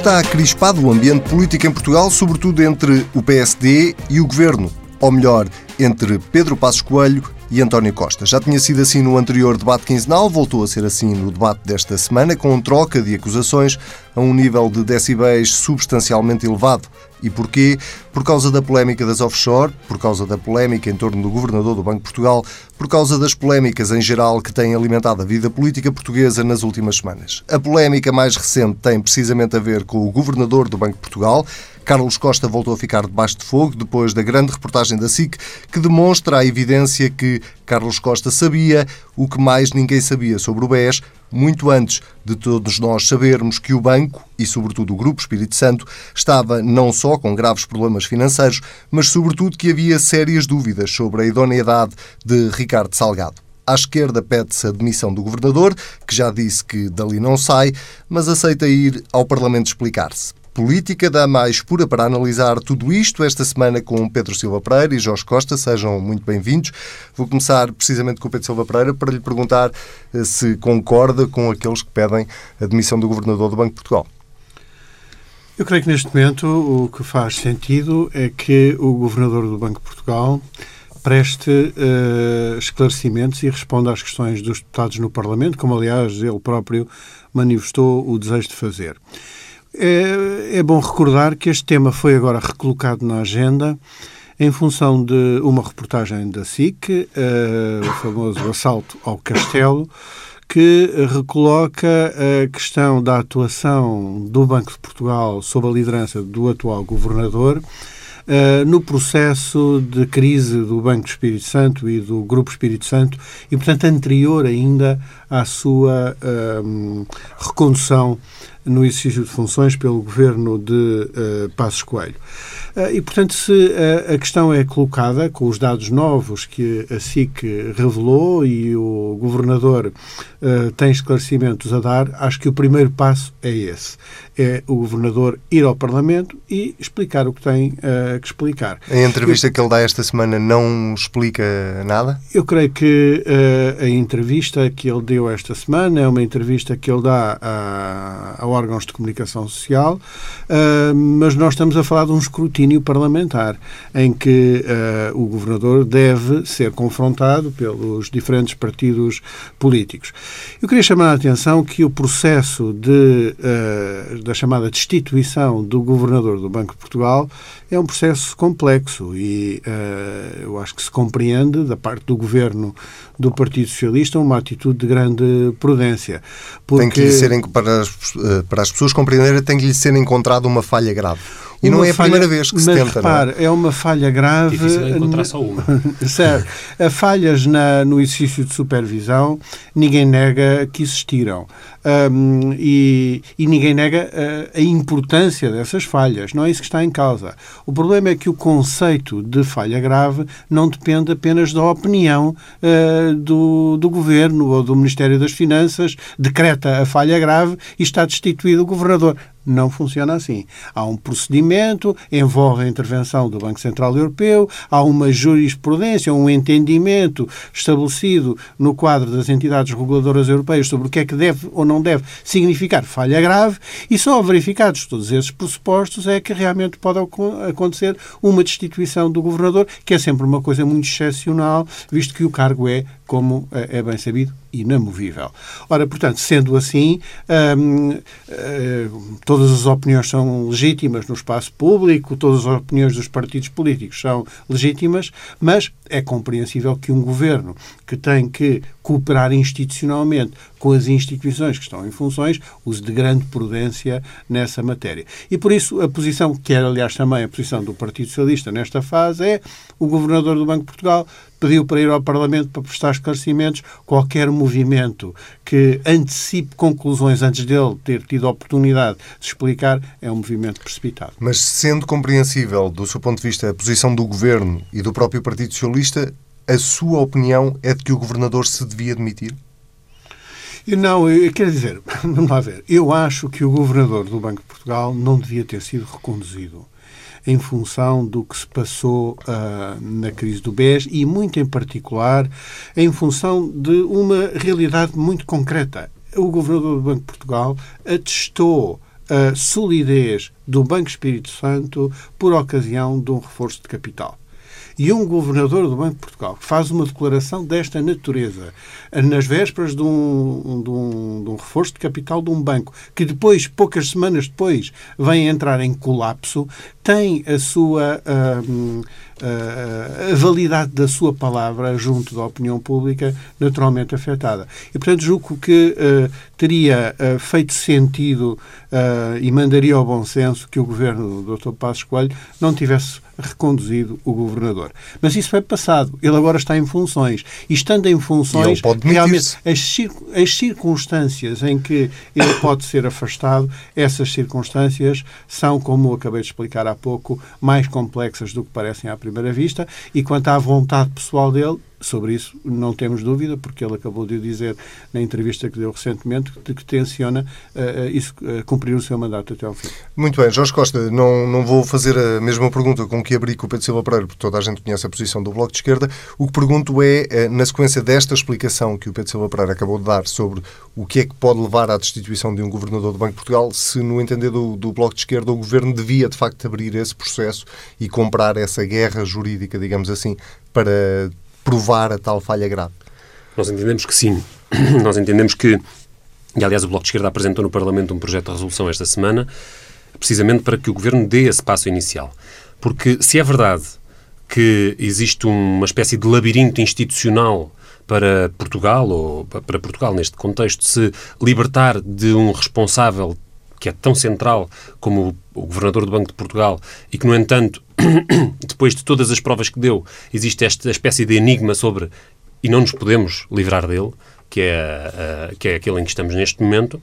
Está crispado o ambiente político em Portugal, sobretudo entre o PSD e o governo, ou melhor, entre Pedro Passos Coelho e António Costa. Já tinha sido assim no anterior debate quinzenal, voltou a ser assim no debate desta semana, com troca de acusações a um nível de decibéis substancialmente elevado. E porquê? Por causa da polémica das offshore, por causa da polémica em torno do governador do Banco de Portugal, por causa das polémicas em geral que têm alimentado a vida política portuguesa nas últimas semanas. A polémica mais recente tem precisamente a ver com o governador do Banco de Portugal, Carlos Costa voltou a ficar debaixo de fogo depois da grande reportagem da SIC que demonstra a evidência que Carlos Costa sabia o que mais ninguém sabia sobre o BES, muito antes de todos nós sabermos que o banco, e sobretudo o Grupo Espírito Santo, estava não só com graves problemas financeiros, mas sobretudo que havia sérias dúvidas sobre a idoneidade de Ricardo Salgado. À esquerda pede-se a demissão do governador, que já disse que dali não sai, mas aceita ir ao Parlamento explicar-se política da mais pura para analisar tudo isto esta semana com Pedro Silva Pereira e Jorge Costa. Sejam muito bem-vindos. Vou começar precisamente com Pedro Silva Pereira para lhe perguntar eh, se concorda com aqueles que pedem a demissão do Governador do Banco de Portugal. Eu creio que neste momento o que faz sentido é que o Governador do Banco de Portugal preste uh, esclarecimentos e responda às questões dos deputados no Parlamento, como aliás ele próprio manifestou o desejo de fazer. É, é bom recordar que este tema foi agora recolocado na agenda em função de uma reportagem da SIC, uh, o famoso assalto ao castelo, que recoloca a questão da atuação do Banco de Portugal sob a liderança do atual governador Uh, no processo de crise do Banco Espírito Santo e do Grupo Espírito Santo e, portanto, anterior ainda à sua uh, recondução no exercício de funções pelo governo de uh, Passos Coelho. Uh, e, portanto, se uh, a questão é colocada com os dados novos que a SIC revelou e o governador tem esclarecimentos a dar, acho que o primeiro passo é esse. É o governador ir ao Parlamento e explicar o que tem que explicar. A entrevista Eu, que ele dá esta semana não explica nada? Eu creio que a entrevista que ele deu esta semana é uma entrevista que ele dá a, a órgãos de comunicação social, mas nós estamos a falar de um escrutínio parlamentar, em que uh, o governador deve ser confrontado pelos diferentes partidos políticos. Eu queria chamar a atenção que o processo de, uh, da chamada destituição do governador do Banco de Portugal é um processo complexo e uh, eu acho que se compreende da parte do governo do Partido Socialista uma atitude de grande prudência. Porque... Tem que lhe serem, para as, para as pessoas compreenderem, tem que lhe ser encontrada uma falha grave. E uma não é a falha, primeira vez que se tenta, repare, não é? é uma falha grave... Difícil encontrar só uma. certo. Falhas na, no exercício de supervisão, ninguém nega que existiram. Um, e, e, ninguém nega a, a, importância dessas falhas. Não é isso que está em causa. O problema é que o conceito de falha grave não depende apenas da opinião uh, do, do governo ou do Ministério das Finanças, decreta a falha grave e está destituído o governador. Não funciona assim. Há um procedimento, envolve a intervenção do Banco Central Europeu, há uma jurisprudência, um entendimento estabelecido no quadro das entidades reguladoras europeias sobre o que é que deve ou não deve significar falha grave e só verificados todos esses pressupostos é que realmente pode acontecer uma destituição do governador, que é sempre uma coisa muito excepcional, visto que o cargo é, como é, é bem sabido, inamovível. Ora, portanto, sendo assim, hum, hum, todas as opiniões são legítimas no espaço público, todas as opiniões dos partidos políticos são legítimas, mas é compreensível que um governo que tem que cooperar institucionalmente com as instituições que estão em funções use de grande prudência nessa matéria. E por isso a posição, que era aliás também a posição do Partido Socialista nesta fase, é o Governador do Banco de Portugal pediu para ir ao Parlamento para prestar esclarecimentos. Qualquer movimento que antecipe conclusões antes dele ter tido a oportunidade de explicar é um movimento precipitado. Mas sendo compreensível, do seu ponto de vista, a posição do Governo e do próprio Partido Socialista, a sua opinião é de que o Governador se devia demitir? Não, quer dizer, vamos lá ver. Eu acho que o Governador do Banco de Portugal não devia ter sido reconduzido em função do que se passou uh, na crise do BES e, muito em particular, em função de uma realidade muito concreta. O Governador do Banco de Portugal atestou a solidez do Banco Espírito Santo por ocasião de um reforço de capital e um governador do Banco de Portugal que faz uma declaração desta natureza nas vésperas de um, de um, de um reforço de capital de um banco que depois, poucas semanas depois, vem entrar em colapso, tem a sua. Uh, a validade da sua palavra junto da opinião pública naturalmente afetada. E, portanto, julgo que uh, teria uh, feito sentido uh, e mandaria ao bom senso que o governo do Dr. Passos Coelho não tivesse reconduzido o governador. Mas isso foi passado. Ele agora está em funções. E estando em funções, realmente as, as circunstâncias em que ele pode ser afastado, essas circunstâncias são, como acabei de explicar há pouco, mais complexas do que parecem à primeira vista. E quanto à vontade pessoal dele, sobre isso não temos dúvida, porque ele acabou de dizer na entrevista que deu recentemente de que tenciona uh, isso, uh, cumprir o seu mandato até ao fim. Muito bem, Jorge Costa, não, não vou fazer a mesma pergunta com que abri com o Pedro Silva Pereira, porque toda a gente conhece a posição do Bloco de Esquerda. O que pergunto é, na sequência desta explicação que o Pedro Silva Pereira acabou de dar sobre o que é que pode levar à destituição de um governador do Banco de Portugal, se no entender do, do Bloco de Esquerda o governo devia de facto abrir esse processo e comprar essa guerra jurídica, digamos assim, para provar a tal falha grave? Nós entendemos que sim. Nós entendemos que, e aliás o Bloco de Esquerda apresentou no Parlamento um projeto de resolução esta semana, precisamente para que o Governo dê esse passo inicial. Porque se é verdade que existe uma espécie de labirinto institucional para Portugal, ou para Portugal neste contexto, se libertar de um responsável que é tão central como o Governador do Banco de Portugal e que, no entanto, depois de todas as provas que deu, existe esta espécie de enigma sobre e não nos podemos livrar dele, que é, uh, que é aquele em que estamos neste momento,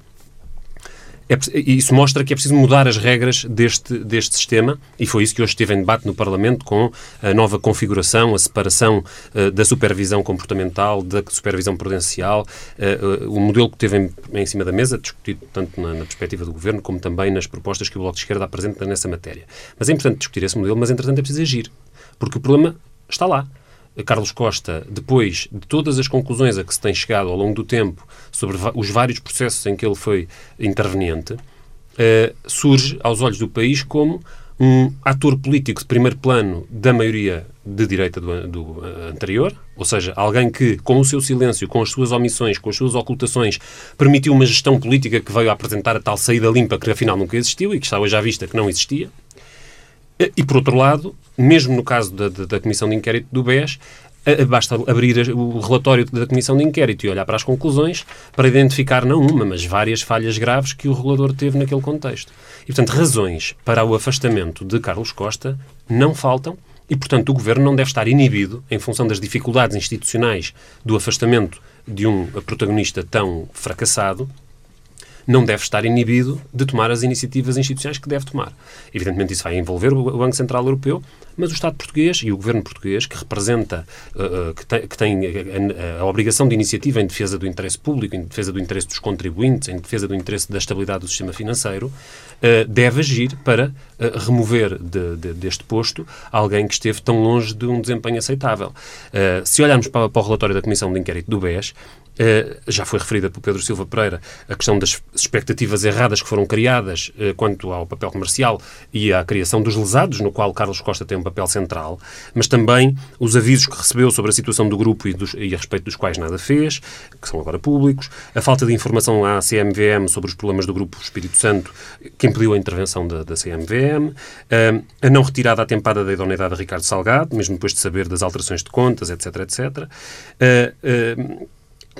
é, isso mostra que é preciso mudar as regras deste, deste sistema e foi isso que hoje esteve em debate no Parlamento com a nova configuração, a separação uh, da supervisão comportamental, da supervisão prudencial, uh, uh, o modelo que teve em, em, cima da mesa, discutido tanto na, na, perspectiva do Governo como também nas propostas que o Bloco de Esquerda apresenta nessa matéria. Mas é importante discutir esse modelo, mas entretanto é preciso agir, porque o problema está lá. Carlos Costa, depois de todas as conclusões a que se tem chegado ao longo do tempo sobre os vários processos em que ele foi interveniente, uh, surge aos olhos do país como um ator político de primeiro plano da maioria de direita do, do uh, anterior, ou seja, alguém que, com o seu silêncio, com as suas omissões, com as suas ocultações, permitiu uma gestão política que veio a apresentar a tal saída limpa que afinal nunca existiu e que está hoje à vista que não existia. E, por outro lado, mesmo no caso da, da, Comissão de Inquérito do BES, basta abrir o relatório da Comissão de Inquérito e olhar para as conclusões para identificar não uma, mas várias falhas graves que o regulador teve naquele contexto. E, portanto, razões para o afastamento de Carlos Costa não faltam e, portanto, o Governo não deve estar inibido, em função das dificuldades institucionais do afastamento de um protagonista tão fracassado, não deve estar inibido de tomar as iniciativas institucionais que deve tomar. Evidentemente, isso vai envolver o Banco Central Europeu, mas o Estado português e o governo português, que representa, que tem, que tem a, a, obrigação de iniciativa em defesa do interesse público, em defesa do interesse dos contribuintes, em defesa do interesse da estabilidade do sistema financeiro, deve agir para remover de, de, deste posto alguém que esteve tão longe de um desempenho aceitável. se olharmos para, para o relatório da Comissão de Inquérito do BES, já foi referida por Pedro Silva Pereira a questão das expectativas erradas que foram criadas uh, quanto ao papel comercial e à criação dos lesados, no qual Carlos Costa tem um papel central, mas também os avisos que recebeu sobre a situação do grupo e, dos, e a respeito dos quais nada fez, que são agora públicos, a falta de informação à CMVM sobre os problemas do grupo Espírito Santo, que impediu a intervenção da, da CMVM, eh, a não retirada atempada da idoneidade de Ricardo Salgado, mesmo depois de saber das alterações de contas, etc, etc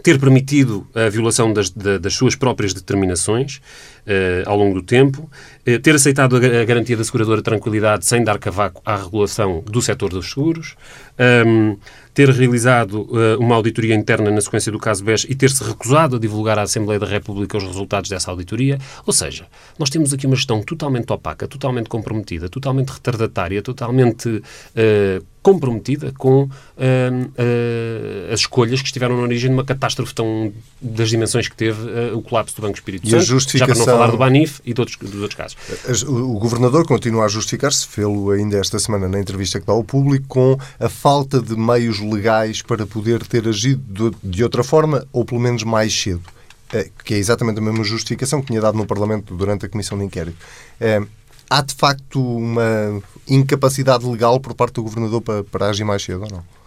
ter permitido a violação das, das suas próprias determinações uh, ao longo do tempo, uh, ter aceitado a, garantia da seguradora tranquilidade sem dar cavaco à regulação do setor dos seguros, ehm, ter realizado uh, uma auditoria interna na sequência do caso BES e ter-se recusado a divulgar à Assembleia da República os resultados dessa auditoria. Ou seja, nós temos aqui uma gestão totalmente opaca, totalmente comprometida, totalmente retardatária, totalmente comprometida com uh, uh, as escolhas que estiveram na origem de uma catástrofe tão das dimensões que teve uh, o colapso do Banco Espírito Santo, justificação... já para não falar do Banif e de outros, dos outros casos. O governador continua a justificar-se, fê-lo ainda esta semana na entrevista que dá ao público, com a falta de meios legais para poder ter agido de outra forma, ou pelo menos mais cedo. que é exatamente a mesma justificação que tinha dado no Parlamento durante a Comissão de Inquérito. Há, de facto, uma incapacidade legal por parte do Governador para, para agir mais cedo ou não?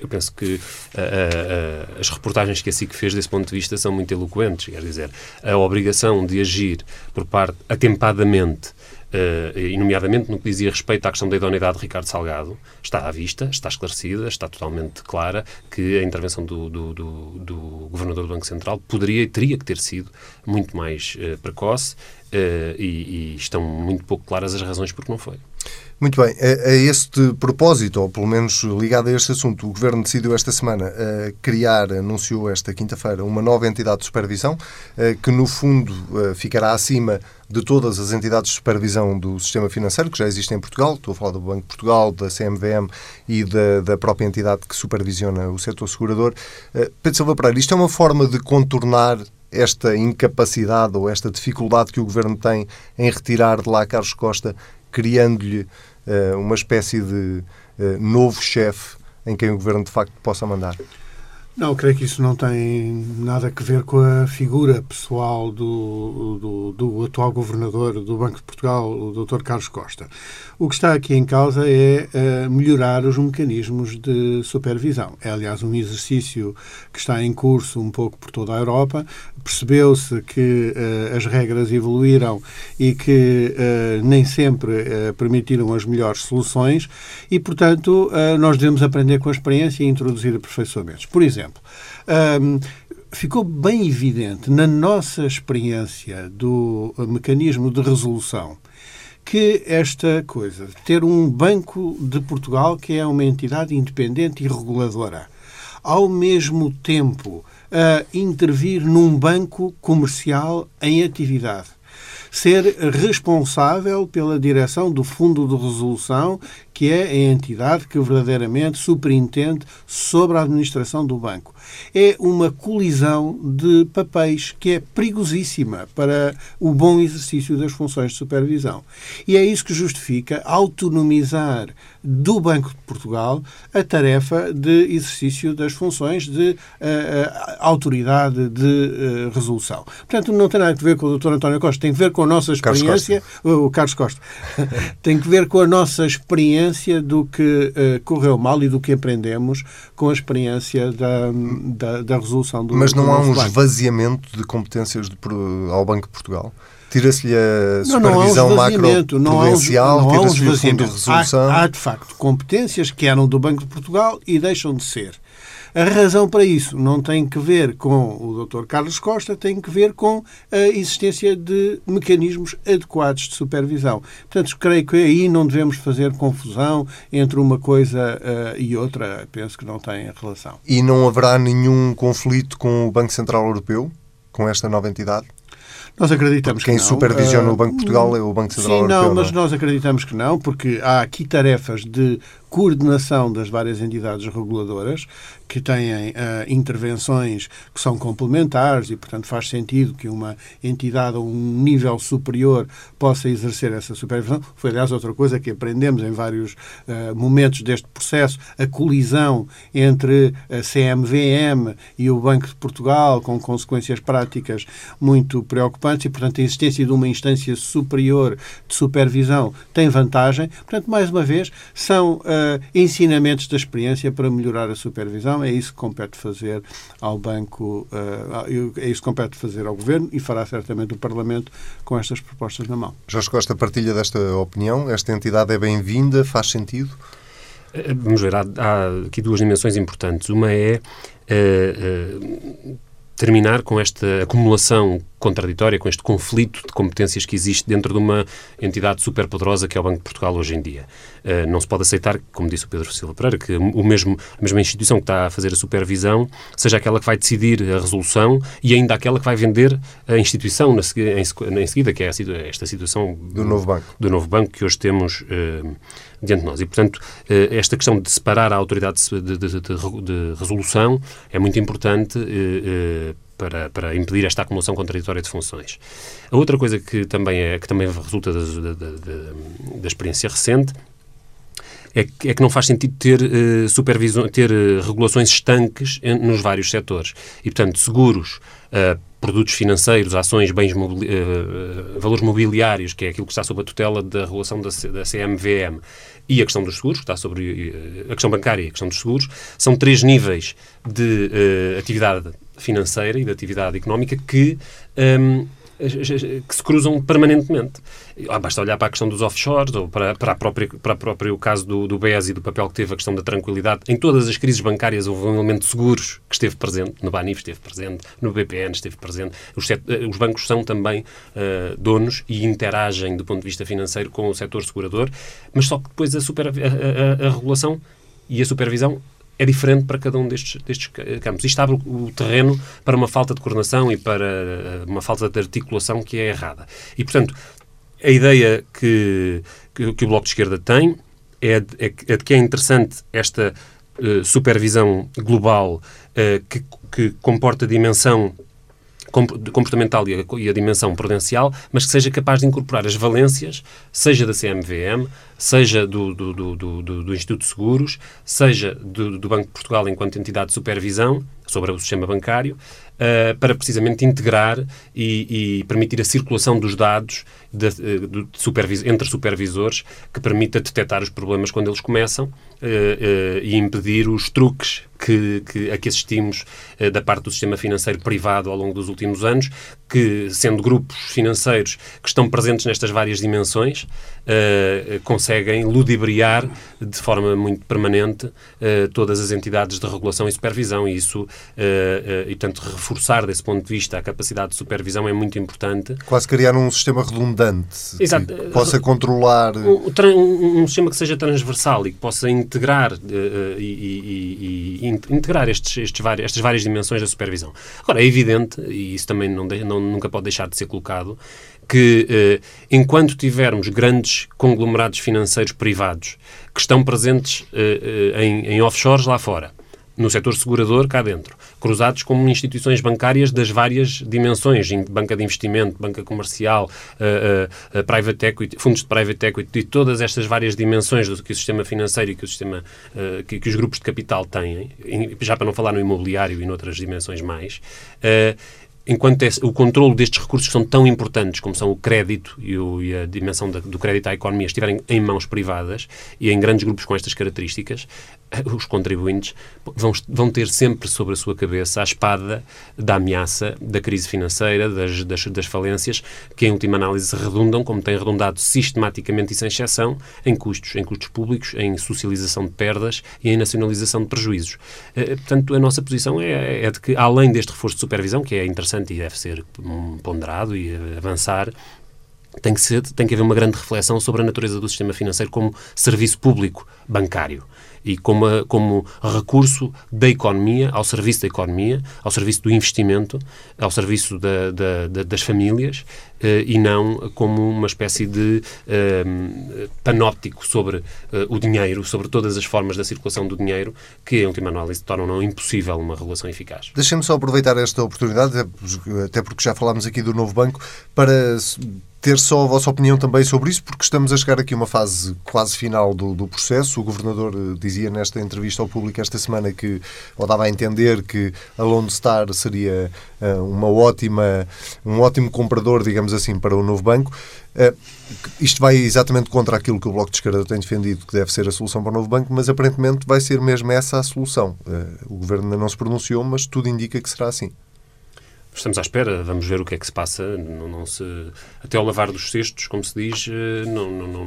Eu penso que uh, uh, as reportagens que a SIC fez desse ponto de vista são muito eloquentes. Quer dizer, a obrigação de agir por parte atempadamente uh, nomeadamente no que dizia respeito à questão da idoneidade de Ricardo Salgado, está à vista, está esclarecida, está totalmente clara que a intervenção do, do, do, do Governador do Banco Central poderia e teria que ter sido muito mais uh, precoce uh, e, e estão muito pouco claras as razões porque não foi. Muito bem. A, a, este propósito, ou pelo menos ligado a este assunto, o Governo decidiu esta semana uh, criar, anunciou esta quinta-feira, uma nova entidade de supervisão uh, que, no fundo, ficará acima de todas as entidades de supervisão do sistema financeiro que já existem em Portugal. Estou a falar do Banco de Portugal, da CMVM e da, da própria entidade que supervisiona o setor segurador. Pedro Silva Pereira, isto é uma forma de contornar esta incapacidade ou esta dificuldade que o Governo tem em retirar de lá Carlos Costa, criando-lhe uh, uma espécie de uh, novo chefe em quem o Governo de facto possa mandar? Não, creio que isso não tem nada a ver com a figura pessoal do, do, do, atual governador do Banco de Portugal, o Dr. Carlos Costa. O que está aqui em causa é uh, melhorar os mecanismos de supervisão. É, aliás, um exercício que está em curso um pouco por toda a Europa. Percebeu-se que uh, as regras evoluíram e que uh, nem sempre permitiram as melhores soluções e, portanto, nós devemos aprender com a experiência e introduzir aperfeiçoamentos. Por exemplo. Um, ficou bem evidente na nossa experiência do mecanismo de resolução que esta coisa, ter um Banco de Portugal que é uma entidade independente e reguladora, ao mesmo tempo a intervir num banco comercial em atividade, ser responsável pela direção do Fundo de Resolução, que é a entidade que verdadeiramente superintende sobre a administração do banco é uma colisão de papéis que é perigosíssima para o bom exercício das funções de supervisão. E é isso que justifica autonomizar do Banco de Portugal a tarefa de exercício das funções de uh, autoridade de uh, resolução. Portanto, não tem nada a ver com o Dr. António Costa, tem que ver com a nossa experiência. O Carlos Costa. tem que ver com a nossa experiência do que correu mal e do que aprendemos com a experiência da, da, da resolução do Mas não há um esvaziamento de competências de, ao Banco de Portugal? Tira-se-lhe a supervisão macro-prudencial, tira-se-lhe o fundo de resolução. Há, há, de facto, competências que eram do Banco de Portugal e deixam de ser. A razão para isso não tem que ver com o Dr. Carlos Costa, tem que ver com a existência de mecanismos adequados de supervisão. Portanto, creio que aí não devemos fazer confusão entre uma coisa uh, e outra. Penso que não tem relação. E não haverá nenhum conflito com o Banco Central Europeu, com esta nova entidade? Nós acreditamos quem que não. supervisiona uh, o Banco de Portugal é o Banco Central sim, Europeu. Não, mas não? nós acreditamos que não, porque há aqui tarefas de coordenação das várias entidades reguladoras que têm uh, intervenções que são complementares e, portanto, faz sentido que uma entidade a um nível superior possa exercer essa supervisão. Foi, aliás, outra coisa que aprendemos em vários uh, momentos deste processo, a colisão entre a CMVM e o Banco de Portugal, com consequências práticas muito preocupantes e, portanto, a existência de uma instância superior de supervisão tem vantagem. Portanto, mais uma vez, são uh, ensinamentos da experiência para melhorar a supervisão é isso que compete fazer ao Banco, uh, é isso que compete fazer ao Governo e fará certamente o Parlamento com estas propostas na mão. Jorge Costa partilha desta opinião? Esta entidade é bem-vinda? Faz sentido? Eh, vamos ver, há, há, aqui duas dimensões importantes. Uma é uh, uh, terminar com esta acumulação contraditória, com este conflito de competências que existe dentro de uma entidade superpoderosa que é o Banco de Portugal hoje em dia. Uh, não se pode aceitar, como disse o Pedro Silva Pereira, que o mesmo, a mesma instituição que está a fazer a supervisão seja aquela que vai decidir a resolução e ainda aquela que vai vender a instituição na, em, em seguida, que é esta situação do novo banco, do novo banco que hoje temos uh, diante de nós. E, portanto, uh, esta questão de separar a autoridade de, de, de, de resolução é muito importante para, para impedir esta acumulação contraditória de funções. A outra coisa que também, é, que também resulta da, da, da, experiência recente é que, é que não faz sentido ter, uh, supervisão, ter uh, regulações estanques em, nos vários setores. E, portanto, seguros, uh, produtos financeiros, ações, bens, mobili valores mobiliários, que é aquilo que está sob a tutela da regulação da, da CMVM, e a questão dos seguros, que está sobre a questão bancária e a questão dos seguros, são três níveis de atividade financeira e de atividade económica que um, que se cruzam permanentemente. Ah, basta olhar para a questão dos offshores ou para, para, a própria, para, próprio caso do, do BES e do papel que teve a questão da tranquilidade. Em todas as crises bancárias houve um elemento de seguros que esteve presente. No BANIF esteve presente, no BPN esteve presente. Os, set, eh, os bancos são também uh, donos e interagem do ponto de vista financeiro com o setor segurador, mas só que depois a, super, a, a, a regulação e a supervisão é diferente para cada um destes, destes campos. Isto abre o terreno para uma falta de coordenação e para eh, uma falta de articulação que é errada. E, portanto, a ideia que, que, que o Bloco de Esquerda tem é de, é, é de que é interessante esta uh, supervisão global uh, que, que comporta a dimensão comportamental e a, e a, dimensão prudencial, mas que seja capaz de incorporar as valências, seja da CMVM, seja do, do, do, do Instituto de Seguros, seja do, Banco de Portugal enquanto entidade de supervisão sobre o sistema bancário, uh, para precisamente integrar e, e, permitir a circulação dos dados de, eh, de, supervis entre supervisores que permita detectar os problemas quando eles começam uh, uh, e impedir os truques que, que, a que assistimos da parte do sistema financeiro privado ao longo dos últimos anos, que, sendo grupos financeiros que estão presentes nestas várias dimensões, conseguem ludibriar de forma muito permanente todas as entidades de regulação e supervisão e isso, e portanto, reforçar desse ponto de vista a capacidade de supervisão é muito importante. Quase criar um sistema redundante Exato. que possa controlar. Um, um, um, sistema que seja transversal e que possa integrar, e, e, e, integrar estes, estes vários, estas várias dimensões da supervisão. Agora, é evidente, e isso também não, de, não nunca pode deixar de ser colocado, que uh, enquanto tivermos grandes conglomerados financeiros privados que estão presentes uh, em, em offshores lá fora, no setor segurador cá dentro, cruzados com instituições bancárias das várias dimensões, banca de investimento, banca comercial, private equity, fundos de private equity, e todas estas várias dimensões do que o sistema financeiro e que, o sistema, que, que, os grupos de capital têm, já para não falar no imobiliário e noutras dimensões mais, enquanto esse, o controle destes recursos que são tão importantes como são o crédito e, o, e a dimensão da, do crédito à economia estiverem em mãos privadas e em grandes grupos com estas características, os contribuintes vão, vão ter sempre sobre a sua cabeça a espada da ameaça da crise financeira, das, das, das falências, que em última análise redundam, como têm redundado sistematicamente e sem exceção, em custos, em custos públicos, em socialização de perdas e em nacionalização de prejuízos. Eh, portanto, a nossa posição é, é de que, além deste reforço de supervisão, que é interessante e deve ser ponderado e avançar, tem que, ser, tem que haver uma grande reflexão sobre a natureza do sistema financeiro como serviço público bancário e como, a, como recurso da economia, ao serviço da economia, ao serviço do investimento, ao serviço da, da, da, das famílias eh, e não como uma espécie de eh, panóptico sobre eh, o dinheiro, sobre todas as formas da circulação do dinheiro, que, em última análise, tornam impossível uma regulação eficaz. Deixem-me só aproveitar esta oportunidade, até porque já falámos aqui do novo banco, para ter só a vossa opinião também sobre isso, porque estamos a chegar aqui a uma fase quase final do, do processo. O Governador eh, dizia nesta entrevista ao público esta semana que, ou dava a entender que a Lone Star seria uh, uma ótima, um ótimo comprador, digamos assim, para o novo banco. Uh, isto vai exatamente contra aquilo que o Bloco de Esquerda tem defendido, que deve ser a solução para o novo banco, mas aparentemente vai ser mesmo essa a solução. Uh, o Governo ainda não se pronunciou, mas tudo indica que será assim. Estamos à espera, vamos ver o que é que se passa. Não, não se, até ao lavar dos cestos, como se diz, eh, não, não, não,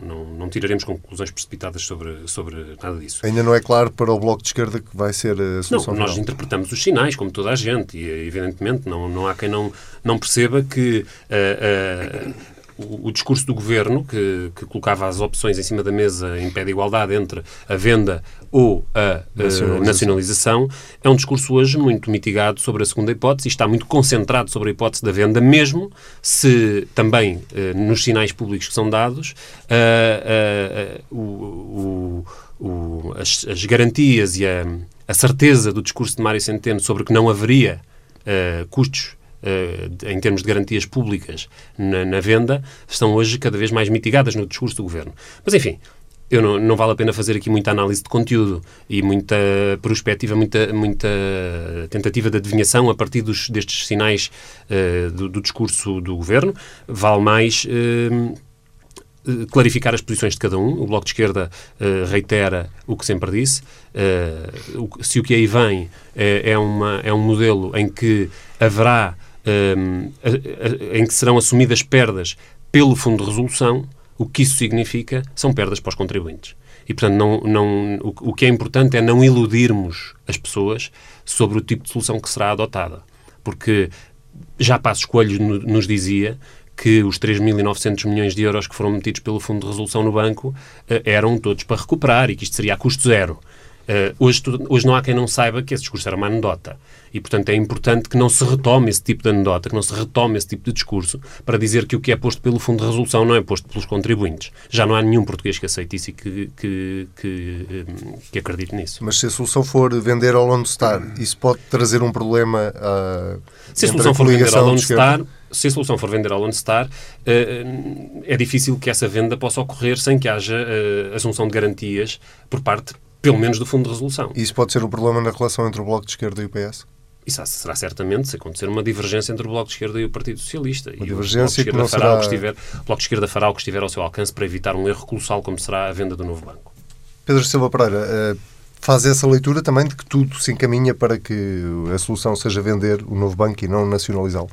não, não, tiraremos conclusões precipitadas sobre, sobre nada disso. Ainda não é claro para o Bloco de Esquerda que vai ser a solução Não, nós final. interpretamos os sinais, como toda a gente, e evidentemente não, não há quem não, não perceba que uh, uh, o, o, discurso do governo, que, que, colocava as opções em cima da mesa em pé de igualdade entre a venda ou a nacionalização. nacionalização, é um discurso hoje muito mitigado sobre a segunda hipótese e está muito concentrado sobre a hipótese da venda, mesmo se também nos sinais públicos que são dados o, o, as, as, garantias e a, a, certeza do discurso de Mário Centeno sobre que não haveria custos uh, em termos de garantias públicas na, na, venda, estão hoje cada vez mais mitigadas no discurso do governo. Mas, enfim, eu não, não vale a pena fazer aqui muita análise de conteúdo e muita prospectiva, muita, muita tentativa de adivinhação a partir dos, destes sinais uh, do, do, discurso do governo. Vale mais uh, clarificar as posições de cada um. O Bloco de Esquerda uh, reitera o que sempre disse. O, se o que aí vem é, uma, é um modelo em que haverá, em que serão assumidas perdas pelo Fundo de Resolução, o que isso significa são perdas para os contribuintes. E, portanto, não, não, o, o que é importante é não iludirmos as pessoas sobre o tipo de solução que será adotada. Porque já Passos Coelho nos dizia que os 3.900 milhões de euros que foram metidos pelo Fundo de Resolução no banco eh, eram todos para recuperar e que isto seria a custo zero. Uh, hoje, hoje não há quem não saiba que esse discurso era uma anedota. E, portanto, é importante que não se retome esse tipo de anedota, que não se retome esse tipo de discurso para dizer que o que é posto pelo Fundo de Resolução não é posto pelos contribuintes. Já não há nenhum português que aceite isso e que, que, que, hum, que acredite nisso. Mas se a solução for vender ao Lone Star, isso pode trazer um problema uh, Se a solução for vender ao Lone Star, se a solução for vender ao Lone Star, uh, é difícil que essa venda possa ocorrer sem que haja assunção de garantias por parte pelo menos do Fundo de Resolução. Isso pode ser um problema na relação entre o Bloco de Esquerda e o PS? Isso será certamente se acontecer uma divergência entre o Bloco de Esquerda e o Partido Socialista. Uma e divergência o Bloco de Esquerda, fará, será... o, estiver, o Bloco de Esquerda fará o que estiver ao seu alcance para evitar um erro colossal como será a venda do novo banco. Pedro Silva Pereira, eh, faz essa leitura também de que tudo se encaminha para que a solução seja vender o novo banco e não nacionalizá-lo?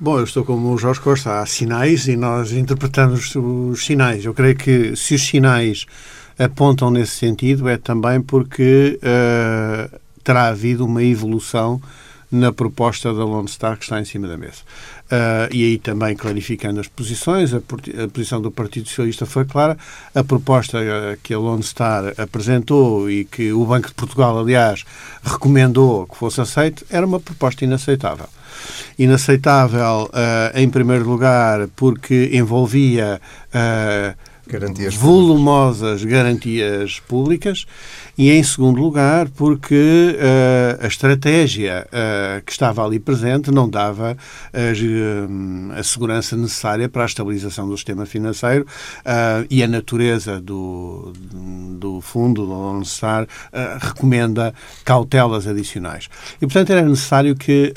Bom, eu estou como o Jorge Costa. Há sinais e nós interpretamos os sinais. Eu creio que se os sinais apontam nesse sentido é também porque uh, terá havido uma evolução na proposta da Lone Star que está em cima da mesa. Uh, e aí também clarificando as posições, a, a, posição do Partido Socialista foi clara, a proposta uh, que a Lone Star apresentou e que o Banco de Portugal, aliás, recomendou que fosse aceito, era uma proposta inaceitável. Inaceitável, uh, em primeiro lugar, porque envolvia garantias volumosas públicas. garantias públicas e, em segundo lugar, porque uh, a estratégia uh, que estava ali presente não dava uh, a segurança necessária para a estabilização do sistema financeiro e a natureza do, do fundo, do Lone Star, recomenda cautelas adicionais. E, portanto, era necessário que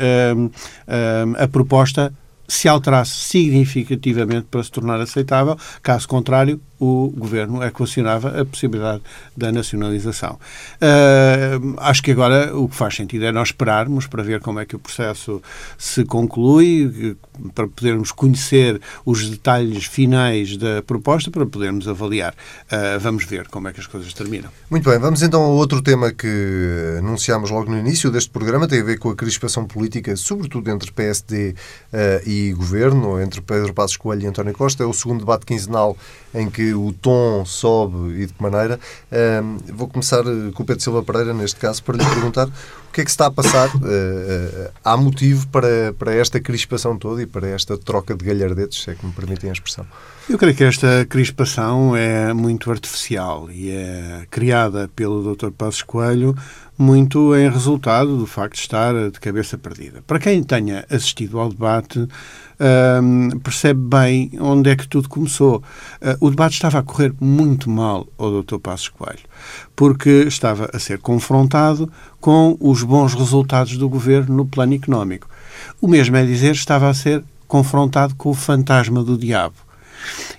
a proposta se alterasse significativamente para se tornar aceitável. Caso contrário, o governo equacionava a possibilidade da nacionalização. Uh, acho que agora o que faz sentido é nós esperarmos para ver como é que o processo se conclui, para podermos conhecer os detalhes finais da proposta, para podermos avaliar. Uh, vamos ver como é que as coisas terminam. Muito bem, vamos então a outro tema que anunciámos logo no início deste programa, tem a ver com a crispação política, sobretudo entre PSD uh, ah, e governo, entre Pedro Passos Coelho e António Costa. É o segundo debate quinzenal em que o tom sobe e de que maneira. vou começar com o Pedro Silva Pereira, neste caso, para lhe perguntar o que é que se está a passar. Uh, uh, há motivo para, para esta crispação toda e para esta troca de galhardetes, se é que me permitem a expressão? Eu creio que esta crispação é muito artificial e é criada pelo Dr. Passos Coelho muito em resultado do facto de estar de cabeça perdida. Para quem tenha assistido ao debate, percebe bem onde é que tudo começou. Uh, o debate estava a correr muito mal ao Dr. Passos Coelho, porque estava a ser confrontado com os bons resultados do governo no plano económico. O mesmo é dizer, estava a ser confrontado com o fantasma do diabo.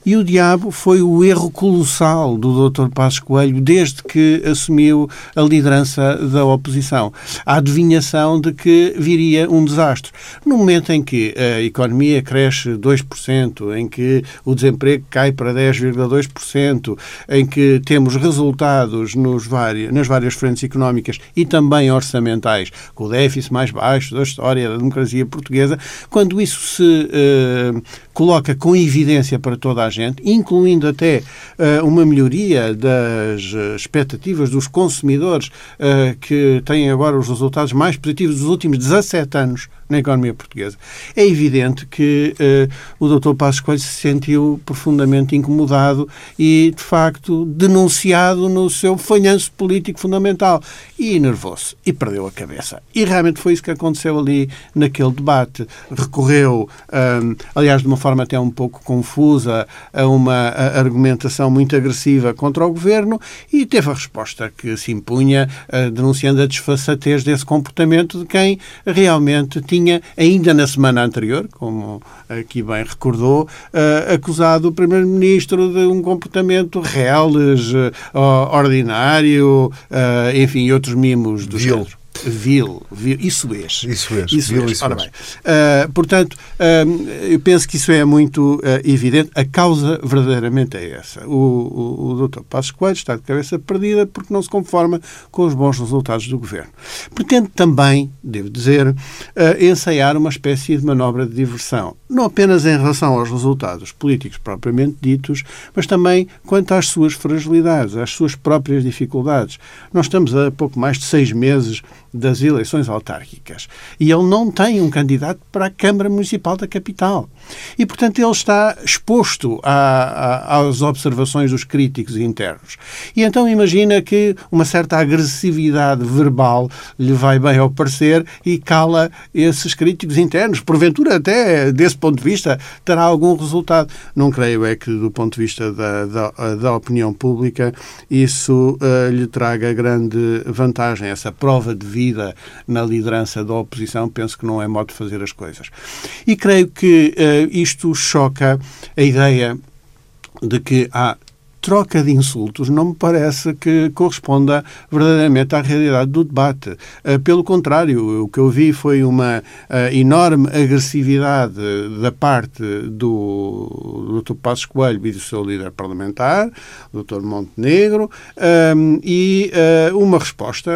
E o diabo foi o erro colossal do Dr. Passos Coelho desde que assumiu a liderança da oposição. A adivinhação de que viria um desastre. No momento em que a economia cresce 2%, em que o desemprego cai para 10,2%, em que temos resultados vários, nas várias frentes económicas e também orçamentais, com o déficit mais baixo da história da democracia portuguesa, quando isso se uh, coloca com evidência para toda a gente, incluindo até uh, uma melhoria das uh, expectativas dos consumidores uh, que têm agora os resultados mais positivos dos últimos 17 anos na economia portuguesa. É evidente que uh, o Dr. Passos Coelho se sentiu profundamente incomodado e, de facto, denunciado no seu falhanço político fundamental. E enervou-se e perdeu a cabeça. E realmente foi isso que aconteceu ali naquele debate. Recorreu, um, aliás, de uma forma até um pouco confusa, a uma argumentação muito agressiva contra o governo e teve a resposta que se impunha, uh, denunciando a desfaçatez desse comportamento de quem realmente tinha, ainda na semana anterior, como aqui bem recordou, uh, acusado o Primeiro-Ministro de um comportamento reles, uh, ordinário, uh, enfim, outros mimos do Vil. Vil, vil, isso é. Isso é. Isso vil, Isso Ora bem, uh, portanto, uh, eu penso que isso é muito uh, evidente. A causa verdadeiramente é essa. O, o, o Dr. Passos Coelho está de cabeça perdida porque não se conforma com os bons resultados do governo. Pretende também, devo dizer, ensaiar uma espécie de manobra de diversão. Não apenas em relação aos resultados políticos propriamente ditos, mas também quanto às suas fragilidades, às suas próprias dificuldades. Nós estamos a pouco mais de seis meses das eleições autárquicas. E ele não tem um candidato para a Câmara Municipal da capital. E, portanto, ele está exposto a, a, às observações dos críticos internos. E então imagina que uma certa agressividade verbal lhe vai bem ao parecer e cala esses críticos internos. Porventura, até desse ponto de vista, terá algum resultado. Não creio é que, do ponto de vista da, da, da opinião pública, isso uh, lhe traga grande vantagem, essa prova de vida na liderança da oposição, penso que não é modo de fazer as coisas. E creio que uh, isto choca a ideia de que há troca de insultos não me parece que corresponda verdadeiramente à realidade do debate. Eh, pelo contrário, o que eu vi foi uma eh, enorme agressividade da parte do Dr. Passos Coelho e do seu líder parlamentar, Dr. Montenegro, ehm, e eh, uma resposta,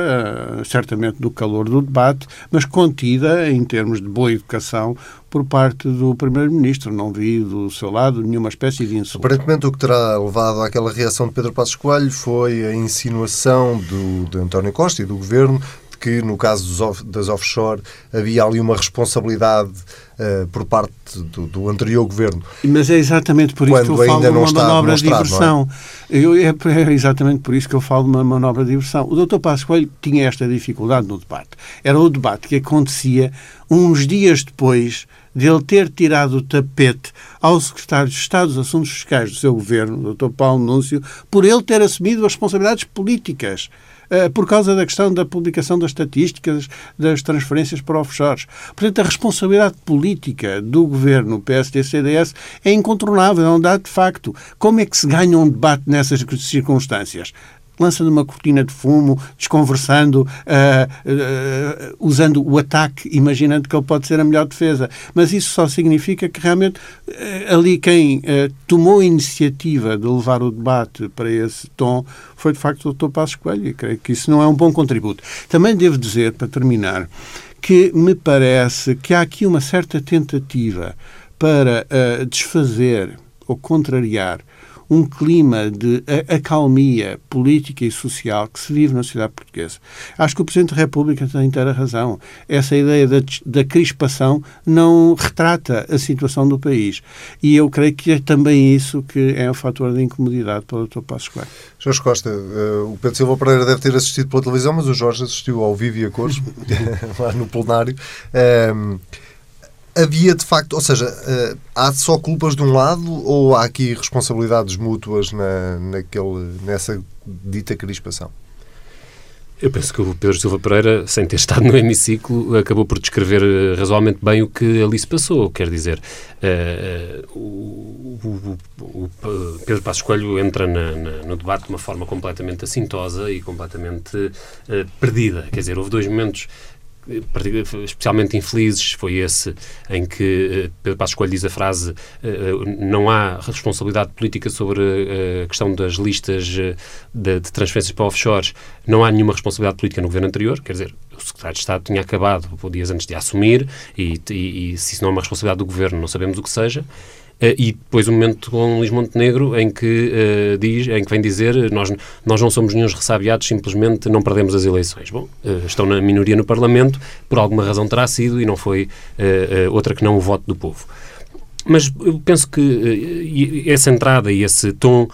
certamente do calor do debate, mas contida em termos de boa educação, por parte do Primeiro-Ministro. Não vi do seu lado nenhuma espécie de insulto. Aparentemente, o que terá levado àquela reação de Pedro Passos Coelho foi a insinuação do, de António Costa e do Governo de que, no caso dos, das offshore, havia ali uma responsabilidade uh, por parte do, do, anterior Governo. Mas é exatamente por isso que eu falo de uma manobra de é? diversão. É? Eu, é, é exatamente por isso que eu falo de uma manobra de diversão. O Dr. Passos Coelho tinha esta dificuldade no debate. Era o debate que acontecia uns dias depois de ele ter tirado o tapete ao secretário de Estado dos Assuntos Fiscais do seu governo, Dr. Paulo Núncio, por ele ter assumido as responsabilidades políticas eh, por causa da questão da publicação das estatísticas das transferências para offshores. Portanto, a responsabilidade política do governo PSD-CDS é incontornável, é um dado de facto. Como é que se ganha um debate nessas circunstâncias? Lança numa cortina de fumo, desconversando, uh, uh, usando o ataque, imaginando que ele pode ser a melhor defesa. Mas isso só significa que realmente uh, ali quem tomou a iniciativa de levar o debate para esse tom foi de facto o Dr. Passos Coelho e creio que isso não é um bom contributo. Também devo dizer, para terminar, que me parece que há aqui uma certa tentativa para desfazer ou contrariar um clima de acalmia política e social que se vive na sociedade portuguesa. Acho que o Presidente da República tem inteira razão. Essa ideia da, da crispação não retrata a situação do país. E eu creio que é também isso que é um fator de incomodidade para o Dr. Passos Coelho. Jorge Costa, uh, o Pedro Silva Pereira deve ter assistido pela televisão, mas o Jorge assistiu ao vivo e a cores, lá no plenário. Uh, havia de facto, ou seja, uh, há só culpas de um lado ou há aqui responsabilidades mútuas na, naquele, nessa dita crispação? Eu penso que o Pedro Silva Pereira, sem ter estado no hemiciclo, acabou por descrever eh, razoavelmente bem o que ali se passou. Quer dizer, uh, o, o, o, Pedro Passos Coelho entra na, na, no debate de uma forma completamente assintosa e completamente perdida. Quer dizer, houve dois momentos especialmente infelizes foi esse em que eh, Pedro Passos Coelho diz a frase eh, não há responsabilidade política sobre a questão das listas de, de transferências para offshores, não há nenhuma responsabilidade política no governo anterior, quer dizer, o secretário de Estado tinha acabado dias antes de assumir e, e, e se isso não é uma responsabilidade do governo, não sabemos o que seja. Uh, e depois o um momento com Luís Montenegro em que uh, diz, em que vem dizer nós, nós não somos nenhum ressabiados, simplesmente não perdemos as eleições. Bom, uh, estão na minoria no Parlamento, por alguma razão terá sido e não foi outra que não o voto do povo. Mas eu penso que essa entrada e esse tom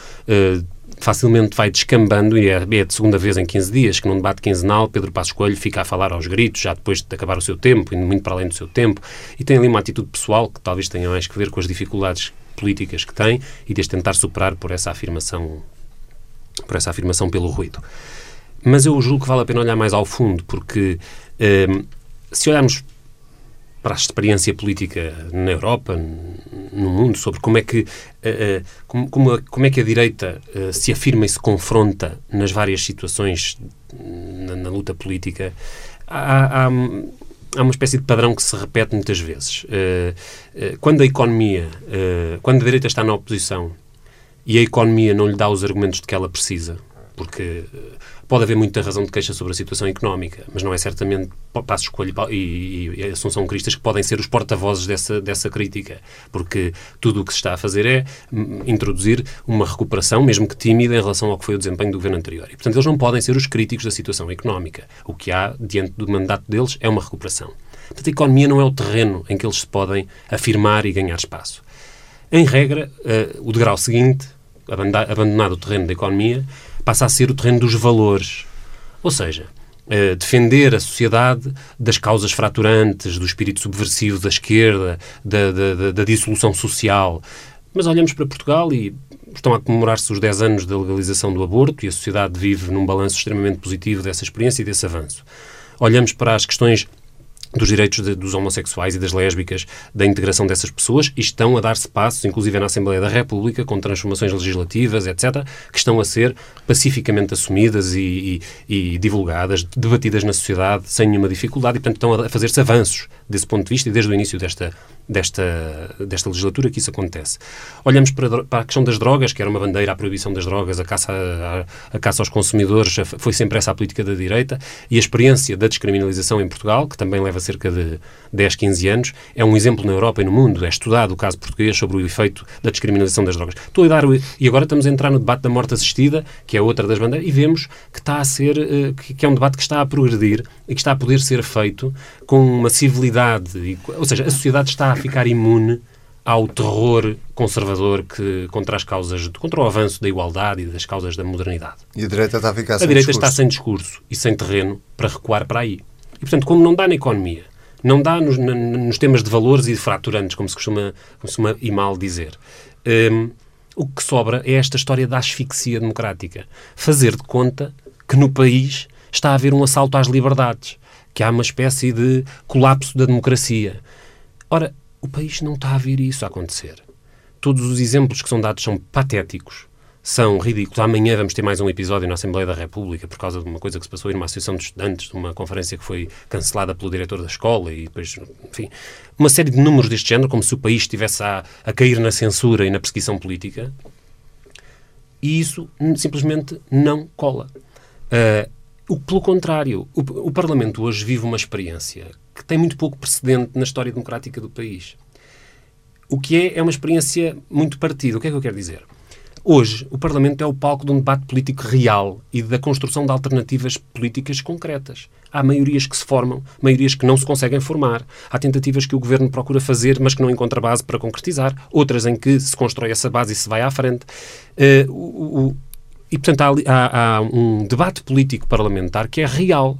facilmente vai descambando, e é, é de segunda vez em 15 dias que num debate quinzenal Pedro Passos Coelho fica a falar aos gritos, já depois de acabar o seu tempo, indo muito para além do seu tempo, e tem ali uma atitude pessoal que talvez tenha mais que ver com as dificuldades políticas que tem e de tentar superar por essa afirmação por essa afirmação pelo ruído. Mas eu julgo que vale a pena olhar mais ao fundo, porque eh, se olharmos para a experiência política na Europa, no mundo, sobre como é que, como, como, a, como, é que a direita uh, se afirma e se confronta nas várias situações na, na luta política, há, há, há, uma espécie de padrão que se repete muitas vezes. Quando a economia, quando a direita está na oposição e a economia não lhe dá os argumentos de que ela precisa, porque Pode haver muita razão de queixa sobre a situação económica, mas não é certamente Passos Escolho e, e, Assunção Cristas que podem ser os porta-vozes dessa, dessa crítica, porque tudo o que se está a fazer é hum, introduzir uma recuperação, mesmo que tímida, em relação ao que foi o desempenho do governo anterior. E, portanto, eles não podem ser os críticos da situação económica. O que há diante do mandato deles é uma recuperação. Portanto, a economia não é o terreno em que eles se podem afirmar e ganhar espaço. Em regra, uh, o degrau seguinte, abandonado o terreno da economia, passa a ser o terreno dos valores. Ou seja, Uh, defender a sociedade das causas fraturantes, do espírito subversivo da esquerda, da, da, da, dissolução social. Mas olhamos para Portugal e estão a comemorar-se os 10 anos da legalização do aborto e a sociedade vive num balanço extremamente positivo dessa experiência e desse avanço. Olhamos para as questões dos direitos de, dos homossexuais e das lésbicas, da integração dessas pessoas, e estão a dar-se passos, inclusive na Assembleia da República, com transformações legislativas, etc., que estão a ser pacificamente assumidas e, e, e divulgadas, debatidas na sociedade sem nenhuma dificuldade, e, portanto, estão a fazer-se avanços desse ponto de vista e desde o início desta, desta, desta legislatura que isso acontece. Olhamos para, para, a questão das drogas, que era uma bandeira à proibição das drogas, a caça, a, a, caça aos consumidores, foi sempre essa a política da direita, e a experiência da descriminalização em Portugal, que também leva cerca de 10, 15 anos, é um exemplo na Europa e no mundo. É estudado o caso português sobre o efeito da descriminalização das drogas. Estou a dar, e agora estamos a entrar no debate da morte assistida, que é outra das bandeiras, e vemos que está a ser, eh, que é um debate que está a progredir que está a poder ser feito com uma civilidade, ou seja, a sociedade está a ficar imune ao terror conservador que contra as causas, contra o avanço da igualdade e das causas da modernidade. E a direita está a ficar a sem A direita discurso. está sem discurso e sem terreno para recuar para aí. E, portanto, como não dá na economia, não dá nos, nos temas de valores e de fraturantes, como se costuma, costuma e mal dizer, um, o que sobra é esta história da asfixia democrática. Fazer de conta que no país está a haver um assalto às liberdades, que há uma espécie de colapso da democracia. Ora, o país não está a ver isso a acontecer. Todos os exemplos que são dados são patéticos, são ridículos. Amanhã vamos ter mais um episódio na Assembleia da República por causa de uma coisa que se passou em uma associação de estudantes, de uma conferência que foi cancelada pelo diretor da escola e depois, enfim, uma série de números deste género, como se o país estivesse a, a cair na censura e na perseguição política. E isso simplesmente não cola. Uh, o, pelo contrário, o, o Parlamento hoje vive uma experiência que tem muito pouco precedente na história democrática do país. O que é, é uma experiência muito partida. O que é que eu quero dizer? Hoje, o Parlamento é o palco de um debate político real e da construção de alternativas políticas concretas. Há maiorias que se formam, maiorias que não se conseguem formar. Há tentativas que o governo procura fazer, mas que não encontra base para concretizar. Outras em que se constrói essa base e se vai à frente. Uh, o, o, e, portanto, há, há, há um debate político parlamentar que é real.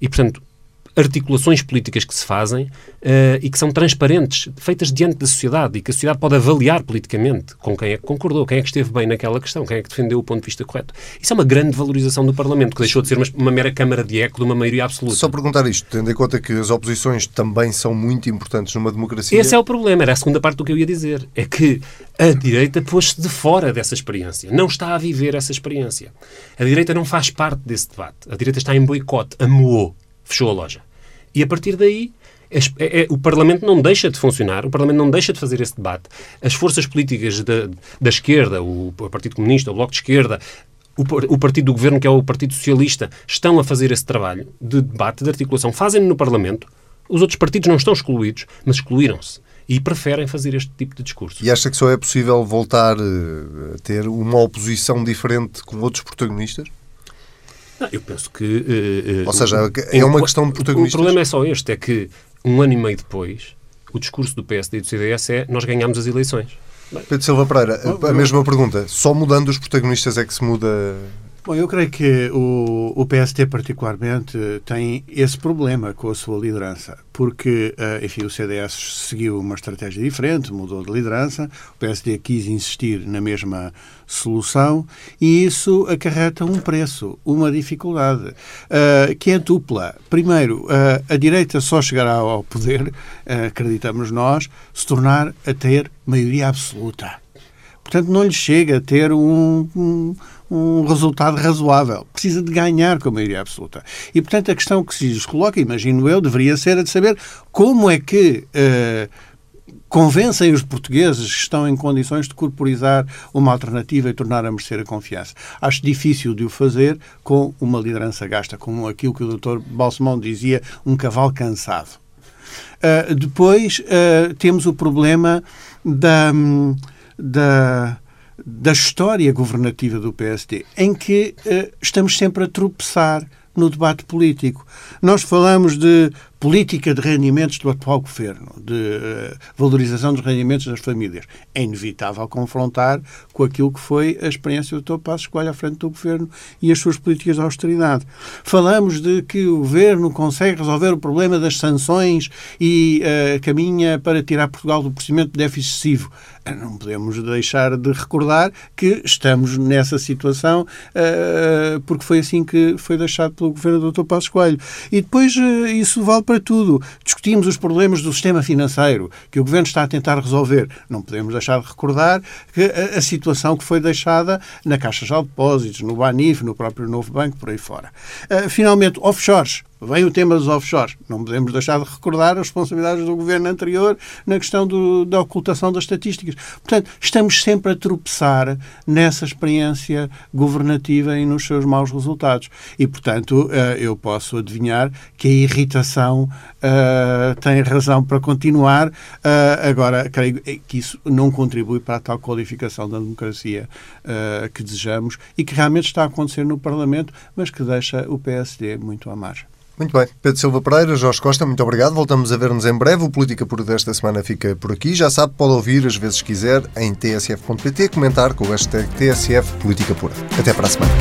E, portanto, articulações políticas que se fazem uh, e que são transparentes, feitas diante da sociedade e que a sociedade pode avaliar politicamente com quem é que concordou, quem é que esteve bem naquela questão, quem é que defendeu o ponto de vista correto. Isso é uma grande valorização do Parlamento, que deixou de ser uma, uma mera câmara de eco de uma maioria absoluta. Só perguntar isto, tendo em conta que as oposições também são muito importantes numa democracia. Esse é o problema, era a segunda parte do que eu ia dizer. É que a direita pôs-se de fora dessa experiência, não está a viver essa experiência. A direita não faz parte desse debate. A direita está em boicote, amoou fechou a loja. E a partir daí é, é, o Parlamento não deixa de funcionar, o Parlamento não deixa de fazer esse debate. As forças políticas da, da esquerda, o, o Partido Comunista, o Bloco de Esquerda, o, partido do governo, que é o Partido Socialista, estão a fazer esse trabalho de debate, de articulação. Fazem-no no Parlamento. Os outros partidos não estão excluídos, mas excluíram-se. e preferem fazer este tipo de discurso. E acha que só é possível voltar a ter uma oposição diferente com outros protagonistas? Eu penso que. Uh, Ou seja, é uma questão de protagonistas. O problema é só este: é que um ano e meio depois, o discurso do PSD e do CDS é nós ganhamos as eleições. Pedro Silva Pereira, a mesma pergunta. Só mudando os protagonistas é que se muda Bom, eu creio que o, o PST, particularmente, tem esse problema com a sua liderança, porque, eh, enfim, o CDS seguiu uma estratégia diferente, mudou de liderança, o PSD quis insistir na mesma solução e isso acarreta um preço, uma dificuldade, uh, que é dupla. Primeiro, uh, a direita só chegará ao poder, uh, acreditamos nós, se tornar a ter maioria absoluta. Portanto, não lhe chega a ter um, um um resultado razoável. Precisa de ganhar com a maioria absoluta. E, portanto, a questão que se lhes coloca, imagino eu, deveria ser a de saber como é que uh, convencem os portugueses que estão em condições de corporizar uma alternativa e tornar a merecer a confiança. Acho difícil de o fazer com uma liderança gasta, com aquilo que o Dr. Balsemão dizia, um cavalo cansado. Uh, depois uh, temos o problema da, da da história governativa do PSD, em que uh, estamos sempre a tropeçar no debate político. Nós falamos de política de rendimentos do atual governo, de uh, valorização dos rendimentos das famílias. É inevitável confrontar com aquilo que foi a experiência do Dr. Passos Coelho à frente do governo e as suas políticas de austeridade. Falamos de que o governo consegue resolver o problema das sanções e uh, caminha para tirar Portugal do procedimento de déficit excessivo. Não podemos deixar de recordar que estamos nessa situação uh, porque foi assim que foi deixado pelo governo do Dr. Passos Coelho. E depois isso vale para tudo. Discutimos os problemas do sistema financeiro que o Governo está a tentar resolver. Não podemos deixar de recordar que a, a situação que foi deixada na Caixa de Depósitos, no Banif, no próprio Novo Banco, por aí fora. Uh, finalmente, offshores. Vem o tema dos offshores. Não podemos deixar de recordar as responsabilidades do governo anterior na questão do, da ocultação das estatísticas. Portanto, estamos sempre a tropeçar nessa experiência governativa e nos seus maus resultados. E, portanto, eh, eu posso adivinhar que a irritação uh, tem razão para continuar. Uh, agora, creio que isso não contribui para a tal qualificação da democracia que desejamos e que realmente está a acontecer no Parlamento, mas que deixa o PSD muito à margem. Muito bem. Pedro Silva Pereira, Jorge Costa, muito obrigado. Voltamos a ver-nos em breve. O Política Pura desta semana fica por aqui. Já sabe, pode ouvir as vezes quiser em tsf.pt, comentar com o hashtag TSF Política Pura. Até para a semana.